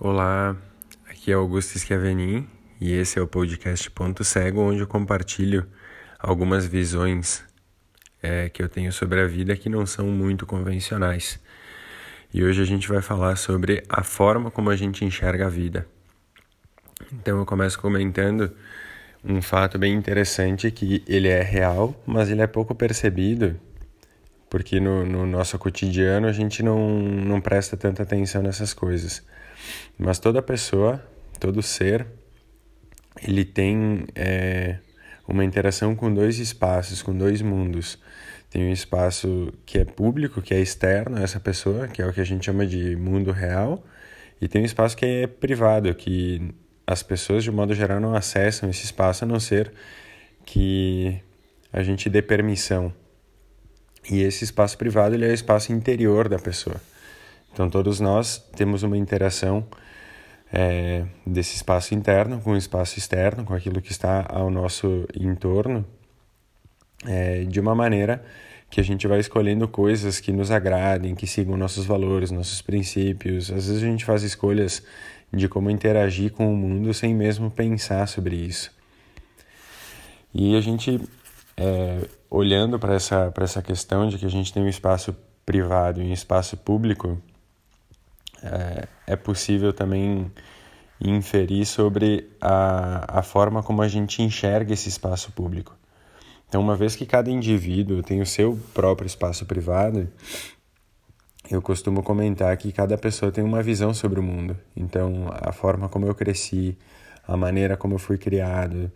Olá, aqui é Augusto Schiavenin e esse é o podcast Ponto Cego, onde eu compartilho algumas visões é, que eu tenho sobre a vida que não são muito convencionais. E hoje a gente vai falar sobre a forma como a gente enxerga a vida. Então eu começo comentando um fato bem interessante que ele é real, mas ele é pouco percebido porque no, no nosso cotidiano a gente não, não presta tanta atenção nessas coisas. Mas toda pessoa, todo ser, ele tem é, uma interação com dois espaços, com dois mundos. Tem um espaço que é público, que é externo a essa pessoa, que é o que a gente chama de mundo real, e tem um espaço que é privado, que as pessoas, de modo geral, não acessam esse espaço a não ser que a gente dê permissão. E esse espaço privado ele é o espaço interior da pessoa. Então, todos nós temos uma interação é, desse espaço interno com o espaço externo, com aquilo que está ao nosso entorno, é, de uma maneira que a gente vai escolhendo coisas que nos agradem, que sigam nossos valores, nossos princípios. Às vezes a gente faz escolhas de como interagir com o mundo sem mesmo pensar sobre isso. E a gente, é, olhando para essa, essa questão de que a gente tem um espaço privado e um espaço público, é, é possível também inferir sobre a, a forma como a gente enxerga esse espaço público. Então, uma vez que cada indivíduo tem o seu próprio espaço privado, eu costumo comentar que cada pessoa tem uma visão sobre o mundo. Então, a forma como eu cresci, a maneira como eu fui criado,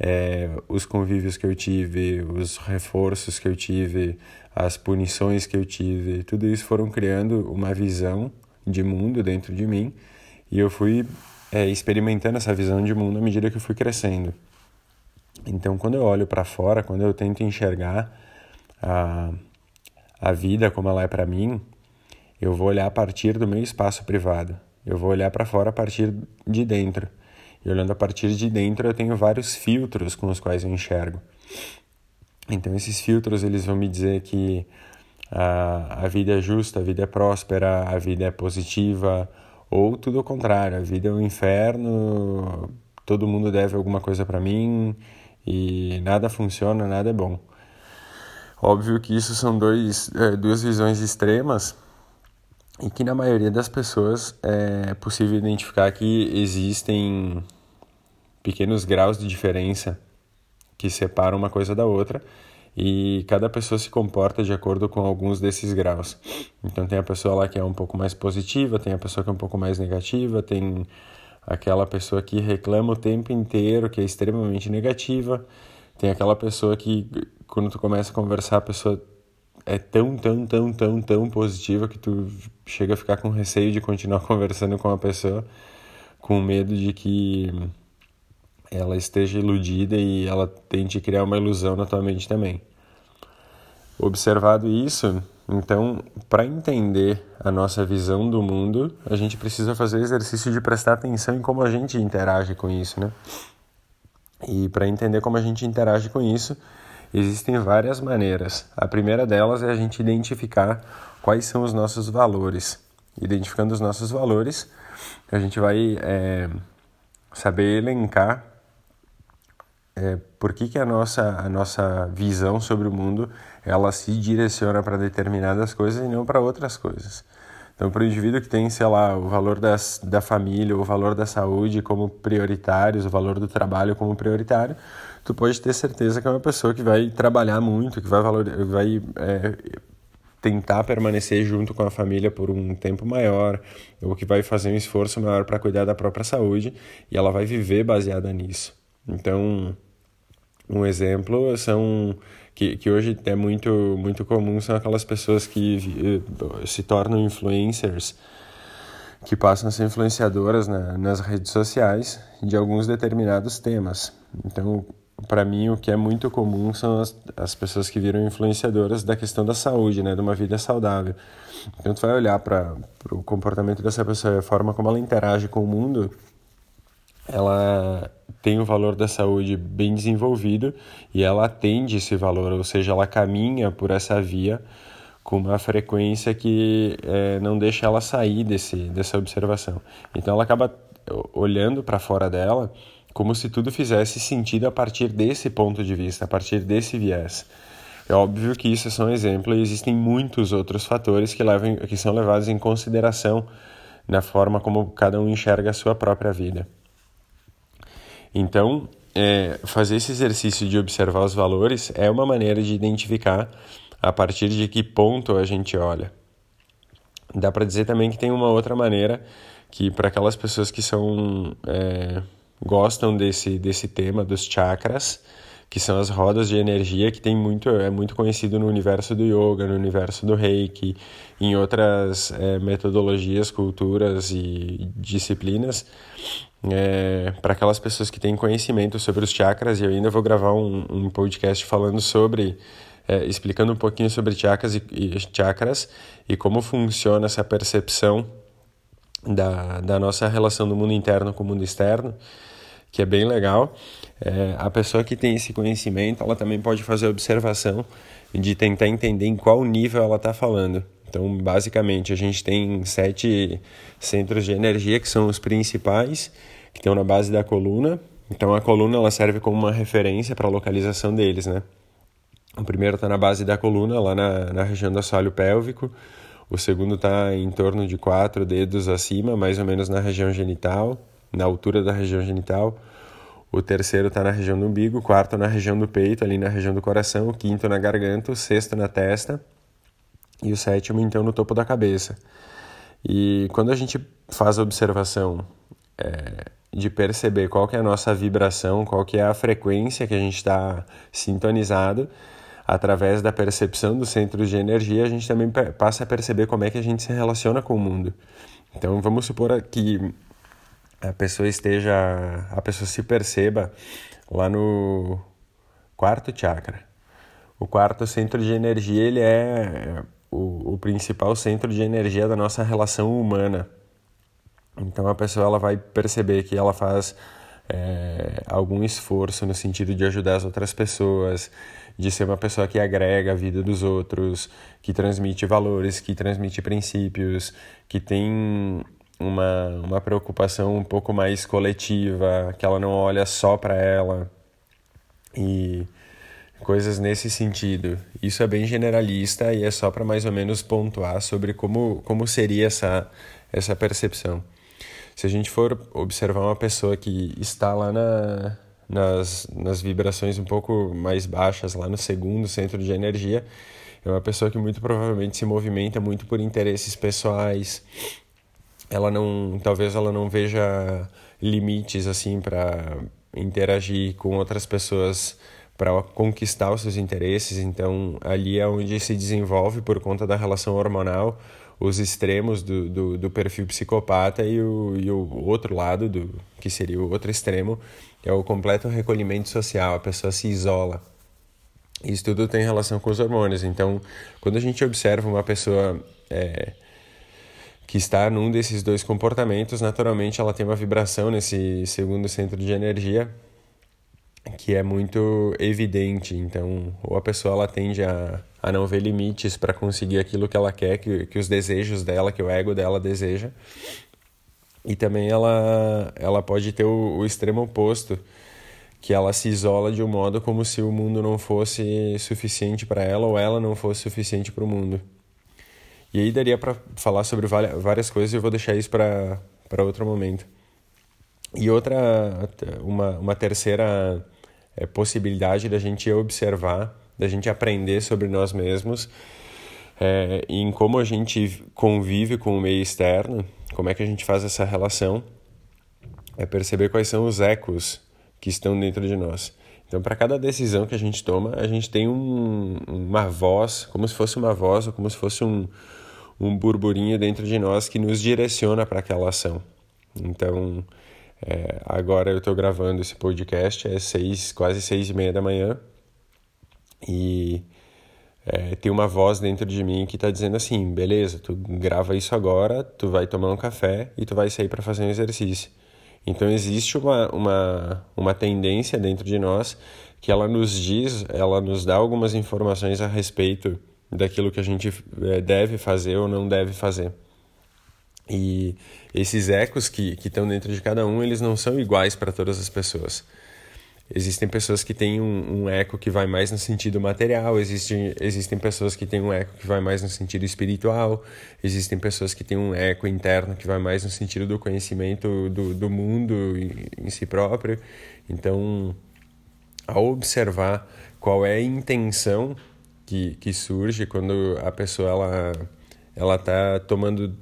é, os convívios que eu tive, os reforços que eu tive, as punições que eu tive, tudo isso foram criando uma visão de mundo dentro de mim e eu fui é, experimentando essa visão de mundo à medida que eu fui crescendo. Então, quando eu olho para fora, quando eu tento enxergar a, a vida como ela é para mim, eu vou olhar a partir do meu espaço privado. Eu vou olhar para fora a partir de dentro. E olhando a partir de dentro, eu tenho vários filtros com os quais eu enxergo. Então, esses filtros eles vão me dizer que a, a vida é justa, a vida é próspera, a vida é positiva, ou tudo o contrário, a vida é um inferno, todo mundo deve alguma coisa para mim e nada funciona, nada é bom. Óbvio que isso são dois, é, duas visões extremas e que na maioria das pessoas é possível identificar que existem pequenos graus de diferença que separam uma coisa da outra e cada pessoa se comporta de acordo com alguns desses graus. Então tem a pessoa lá que é um pouco mais positiva, tem a pessoa que é um pouco mais negativa, tem aquela pessoa que reclama o tempo inteiro, que é extremamente negativa, tem aquela pessoa que quando tu começa a conversar a pessoa é tão, tão, tão, tão, tão positiva que tu chega a ficar com receio de continuar conversando com a pessoa, com medo de que ela esteja iludida e ela tente criar uma ilusão na tua mente também. Observado isso, então, para entender a nossa visão do mundo, a gente precisa fazer o exercício de prestar atenção em como a gente interage com isso, né? E para entender como a gente interage com isso, existem várias maneiras. A primeira delas é a gente identificar quais são os nossos valores. Identificando os nossos valores, a gente vai é, saber elencar é, por que, que a, nossa, a nossa visão sobre o mundo ela se direciona para determinadas coisas e não para outras coisas. Então, para o indivíduo que tem, sei lá, o valor das, da família, o valor da saúde como prioritários, o valor do trabalho como prioritário, tu pode ter certeza que é uma pessoa que vai trabalhar muito, que vai, valor, vai é, tentar permanecer junto com a família por um tempo maior, ou que vai fazer um esforço maior para cuidar da própria saúde, e ela vai viver baseada nisso. Então, um exemplo são que, que hoje é muito muito comum são aquelas pessoas que eh, se tornam influencers que passam a ser influenciadoras na, nas redes sociais de alguns determinados temas. Então, para mim, o que é muito comum são as, as pessoas que viram influenciadoras da questão da saúde, né, de uma vida saudável. Então, tu vai olhar para o comportamento dessa pessoa, a forma como ela interage com o mundo, ela tem o valor da saúde bem desenvolvido e ela atende esse valor, ou seja, ela caminha por essa via com uma frequência que é, não deixa ela sair desse, dessa observação. Então ela acaba olhando para fora dela como se tudo fizesse sentido a partir desse ponto de vista, a partir desse viés. É óbvio que isso é só um exemplo e existem muitos outros fatores que, levam, que são levados em consideração na forma como cada um enxerga a sua própria vida. Então, é, fazer esse exercício de observar os valores é uma maneira de identificar a partir de que ponto a gente olha. Dá para dizer também que tem uma outra maneira que para aquelas pessoas que são é, gostam desse desse tema dos chakras, que são as rodas de energia que tem muito é muito conhecido no universo do yoga, no universo do reiki, em outras é, metodologias, culturas e disciplinas é, para aquelas pessoas que têm conhecimento sobre os chakras, e eu ainda vou gravar um, um podcast falando sobre, é, explicando um pouquinho sobre chakras e, e, chakras e como funciona essa percepção da, da nossa relação do mundo interno com o mundo externo, que é bem legal. É, a pessoa que tem esse conhecimento, ela também pode fazer observação de tentar entender em qual nível ela está falando. Então, basicamente, a gente tem sete centros de energia que são os principais, que estão na base da coluna. Então, a coluna ela serve como uma referência para a localização deles, né? O primeiro está na base da coluna, lá na, na região do assoalho pélvico. O segundo está em torno de quatro dedos acima, mais ou menos na região genital, na altura da região genital. O terceiro está na região do umbigo, o quarto na região do peito, ali na região do coração, o quinto na garganta, o sexto na testa e o sétimo então no topo da cabeça. E quando a gente faz a observação é, de perceber qual que é a nossa vibração, qual que é a frequência que a gente está sintonizado, através da percepção dos centros de energia, a gente também passa a perceber como é que a gente se relaciona com o mundo. Então vamos supor que a pessoa esteja, a pessoa se perceba lá no quarto chakra. O quarto centro de energia ele é o, o principal centro de energia da nossa relação humana. Então a pessoa ela vai perceber que ela faz é, algum esforço no sentido de ajudar as outras pessoas, de ser uma pessoa que agrega a vida dos outros, que transmite valores, que transmite princípios, que tem uma, uma preocupação um pouco mais coletiva, que ela não olha só para ela. E coisas nesse sentido. Isso é bem generalista e é só para mais ou menos pontuar sobre como, como seria essa, essa percepção. Se a gente for observar uma pessoa que está lá na, nas, nas vibrações um pouco mais baixas, lá no segundo centro de energia, é uma pessoa que muito provavelmente se movimenta muito por interesses pessoais. Ela não, talvez ela não veja limites assim para interagir com outras pessoas para conquistar os seus interesses. Então, ali é onde se desenvolve, por conta da relação hormonal, os extremos do, do, do, perfil psicopata e o, e o outro lado, do, que seria o outro extremo, é o completo recolhimento social, a pessoa se isola. Isso tudo tem relação com os hormônios. Então, quando a gente observa uma pessoa é, que está num desses dois comportamentos, naturalmente ela tem uma vibração nesse segundo centro de energia que é muito evidente. Então, ou a pessoa ela tende a, a não ver limites para conseguir aquilo que ela quer, que, que os desejos dela, que o ego dela deseja. E também ela, ela pode ter o, o extremo oposto, que ela se isola de um modo como se o mundo não fosse suficiente para ela ou ela não fosse suficiente para o mundo. E aí daria para falar sobre várias coisas e eu vou deixar isso para outro momento. E outra, uma, uma terceira é, possibilidade da gente observar, da gente aprender sobre nós mesmos é, em como a gente convive com o meio externo, como é que a gente faz essa relação, é perceber quais são os ecos que estão dentro de nós. Então, para cada decisão que a gente toma, a gente tem um, uma voz, como se fosse uma voz, ou como se fosse um, um burburinho dentro de nós que nos direciona para aquela ação. Então, é, agora eu estou gravando esse podcast, é seis, quase seis e meia da manhã, e é, tem uma voz dentro de mim que está dizendo assim, beleza, tu grava isso agora, tu vai tomar um café e tu vai sair para fazer um exercício. Então existe uma, uma, uma tendência dentro de nós que ela nos diz, ela nos dá algumas informações a respeito daquilo que a gente é, deve fazer ou não deve fazer. E esses ecos que estão dentro de cada um, eles não são iguais para todas as pessoas. Existem pessoas que têm um, um, eco que vai mais no sentido material, existem, existem pessoas que têm um eco que vai mais no sentido espiritual, existem pessoas que têm um eco interno que vai mais no sentido do conhecimento do, do mundo em si próprio. Então, ao observar qual é a intenção que, que surge quando a pessoa ela ela está tomando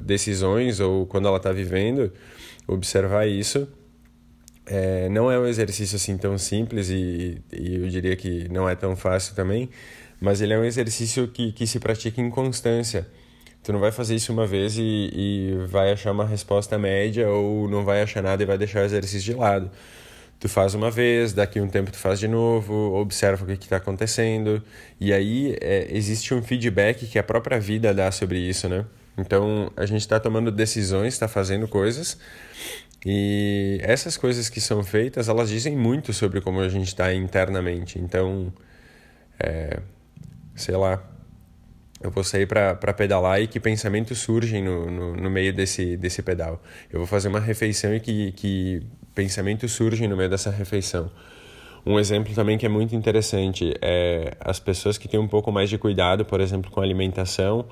decisões ou quando ela está vivendo, observar isso é, não é um exercício assim tão simples e, e eu diria que não é tão fácil também, mas ele é um exercício que, que se pratica em constância. Tu não vai fazer isso uma vez e, e vai achar uma resposta média ou não vai achar nada e vai deixar o exercício de lado. Tu faz uma vez, daqui um tempo tu faz de novo, observa o que está acontecendo e aí é, existe um feedback que a própria vida dá sobre isso, né? Então a gente está tomando decisões, está fazendo coisas e essas coisas que são feitas, elas dizem muito sobre como a gente está internamente. Então, é, sei lá, eu vou sair para pedalar e que pensamentos surgem no, no, no, meio desse, desse pedal. Eu vou fazer uma refeição e que, que pensamentos surgem no meio dessa refeição. Um exemplo também que é muito interessante é as pessoas que têm um pouco mais de cuidado, por exemplo, com alimentação,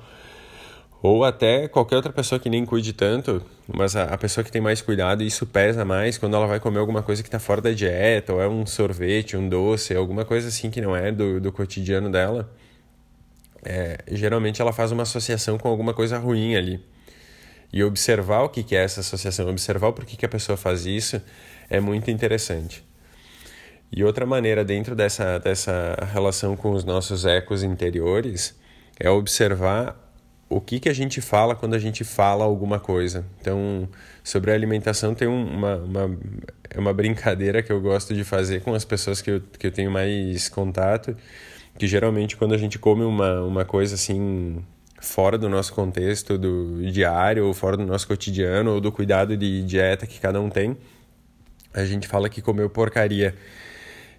ou até qualquer outra pessoa que nem cuide tanto, mas a, a pessoa que tem mais cuidado, isso pesa mais quando ela vai comer alguma coisa que está fora da dieta, ou é um sorvete, um doce, alguma coisa assim que não é do, do cotidiano dela. É, geralmente ela faz uma associação com alguma coisa ruim ali. E observar o que, que é essa associação, observar o porquê que a pessoa faz isso, é muito interessante. E outra maneira dentro dessa, dessa relação com os nossos ecos interiores é observar o que, que a gente fala quando a gente fala alguma coisa. Então, sobre a alimentação, tem uma, uma, é uma brincadeira que eu gosto de fazer com as pessoas que eu, que eu tenho mais contato, que geralmente quando a gente come uma, uma coisa assim fora do nosso contexto do diário, ou fora do nosso cotidiano, ou do cuidado de dieta que cada um tem, a gente fala que comeu porcaria.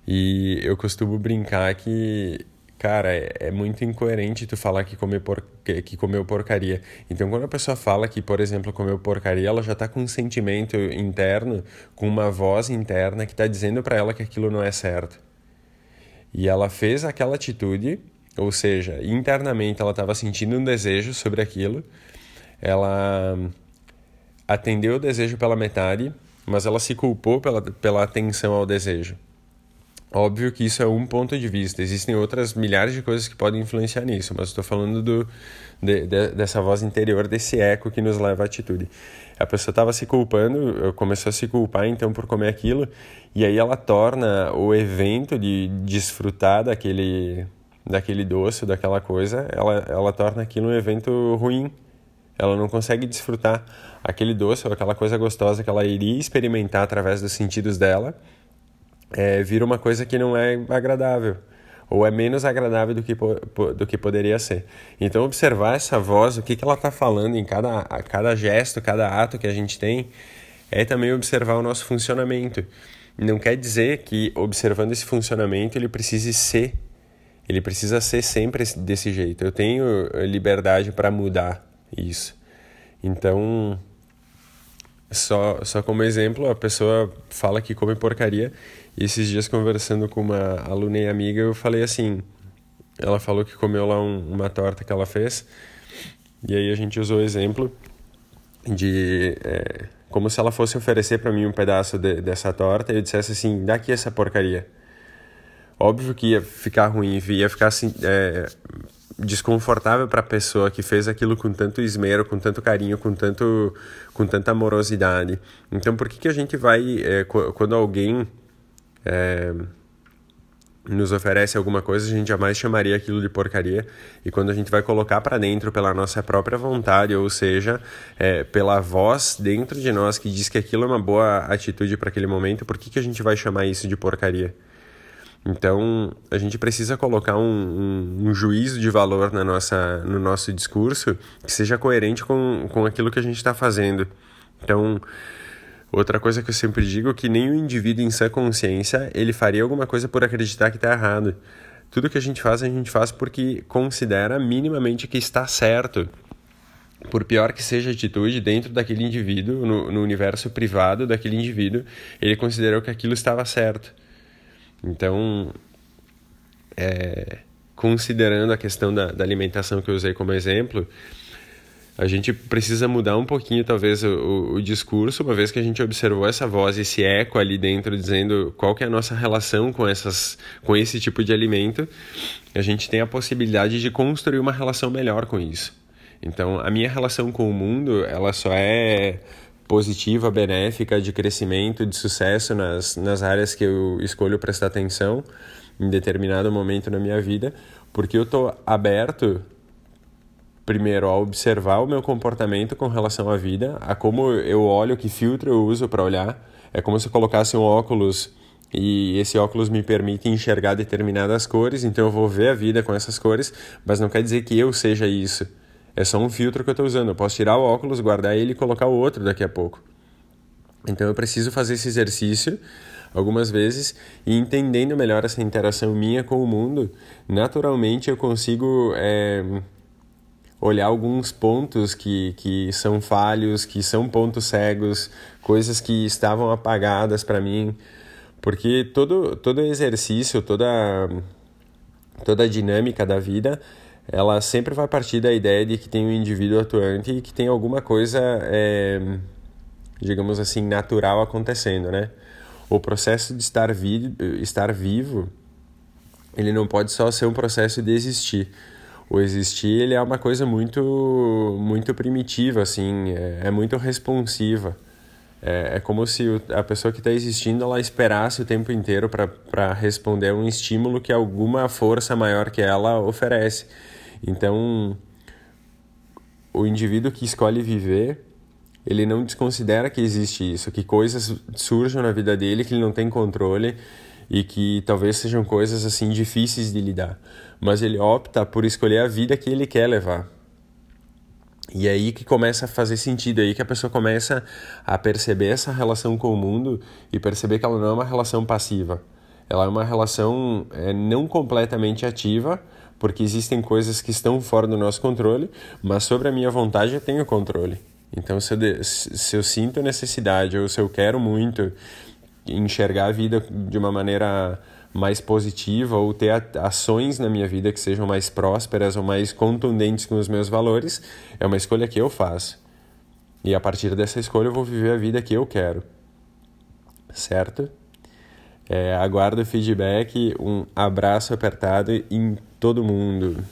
E eu costumo brincar que Cara, é, é, muito incoerente tu falar que, comer por, que, que comeu porcaria. Então, quando a pessoa fala que, por exemplo, comeu porcaria, ela já está com um sentimento interno, com uma voz interna que está dizendo para ela que aquilo não é certo. E ela fez aquela atitude, ou seja, internamente ela estava sentindo um desejo sobre aquilo, ela atendeu o desejo pela metade, mas ela se culpou pela, pela atenção ao desejo. Óbvio que isso é um ponto de vista, existem outras milhares de coisas que podem influenciar nisso, mas estou falando do, de, de, dessa voz interior, desse eco que nos leva à atitude. A pessoa estava se culpando, começou a se culpar então por comer aquilo, e aí ela torna o evento de desfrutar daquele, daquele doce, daquela coisa, ela, ela torna aquilo um evento ruim. Ela não consegue desfrutar aquele doce ou aquela coisa gostosa que ela iria experimentar através dos sentidos dela é, vira uma coisa que não é agradável ou é menos agradável do que, do que poderia ser. Então, observar essa voz, o que, que ela está falando em cada, cada gesto, cada ato que a gente tem, é também observar o nosso funcionamento. Não quer dizer que, observando esse funcionamento, ele precise ser. Ele precisa ser sempre desse jeito. Eu tenho liberdade para mudar isso. Então, só, só como exemplo, a pessoa fala que come porcaria e esses dias conversando com uma aluna e amiga, eu falei assim, ela falou que comeu lá um, uma torta que ela fez, e aí a gente usou o exemplo de é, como se ela fosse oferecer para mim um pedaço de, dessa torta e eu dissesse assim, dá aqui essa porcaria. Óbvio que ia ficar ruim, ia ficar assim, é, desconfortável para a pessoa que fez aquilo com tanto esmero, com tanto carinho, com tanto com tanta amorosidade. Então, por que que a gente vai é, quando alguém é, nos oferece alguma coisa, a gente jamais chamaria aquilo de porcaria. E quando a gente vai colocar para dentro pela nossa própria vontade, ou seja, é, pela voz dentro de nós que diz que aquilo é uma boa atitude para aquele momento, por que, que a gente vai chamar isso de porcaria? Então, a gente precisa colocar um, um, um, juízo de valor na nossa, no nosso discurso que seja coerente com, com aquilo que a gente está fazendo. Então, Outra coisa que eu sempre digo é que nenhum indivíduo em sã consciência ele faria alguma coisa por acreditar que está errado. tudo que a gente faz, a gente faz porque considera minimamente que está certo. Por pior que seja a atitude dentro daquele indivíduo, no, no universo privado daquele indivíduo, ele considerou que aquilo estava certo. Então, é, considerando a questão da, da alimentação que eu usei como exemplo, a gente precisa mudar um pouquinho, talvez, o, o, discurso, uma vez que a gente observou essa voz, esse eco ali dentro, dizendo qual que é a nossa relação com, essas, com esse tipo de alimento, a gente tem a possibilidade de construir uma relação melhor com isso. Então, a minha relação com o mundo, ela só é positiva, benéfica, de crescimento, de sucesso nas, nas áreas que eu escolho prestar atenção em determinado momento na minha vida, porque eu estou aberto primeiro a observar o meu comportamento com relação à vida, a como eu olho, que filtro eu uso para olhar. É como se eu colocasse um óculos e esse óculos me permite enxergar determinadas cores, então eu vou ver a vida com essas cores, mas não quer dizer que eu seja isso. É só um filtro que eu estou usando. Eu posso tirar o óculos, guardar ele e colocar o outro daqui a pouco. Então eu preciso fazer esse exercício algumas vezes e entendendo melhor essa interação minha com o mundo, naturalmente eu consigo é, olhar alguns pontos que, que são falhos, que são pontos cegos, coisas que estavam apagadas para mim, porque todo, todo exercício, toda, toda a dinâmica da vida ela sempre vai partir da ideia de que tem um indivíduo atuante e que tem alguma coisa, é, digamos assim, natural acontecendo, né? O processo de estar, vi estar vivo, ele não pode só ser um processo de existir. O existir, ele é uma coisa muito, muito primitiva, assim, é, é muito responsiva. É, é como se a pessoa que está existindo ela esperasse o tempo inteiro para responder a um estímulo que alguma força maior que ela oferece. Então, o indivíduo que escolhe viver, ele não desconsidera que existe isso, que coisas surjam na vida dele que ele não tem controle e que talvez sejam coisas assim difíceis de lidar, mas ele opta por escolher a vida que ele quer levar. E é aí que começa a fazer sentido, é aí que a pessoa começa a perceber essa relação com o mundo e perceber que ela não é uma relação passiva. Ela é uma relação é, não completamente ativa, porque existem coisas que estão fora do nosso controle, mas sobre a minha vontade eu tenho controle. Então, se eu, de, se eu sinto necessidade ou se eu quero muito enxergar a vida de uma maneira mais positiva ou ter ações na minha vida que sejam mais prósperas ou mais contundentes com os meus valores, é uma escolha que eu faço. E a partir dessa escolha eu vou viver a vida que eu quero. Certo? É, aguardo feedback, um abraço apertado em todo mundo.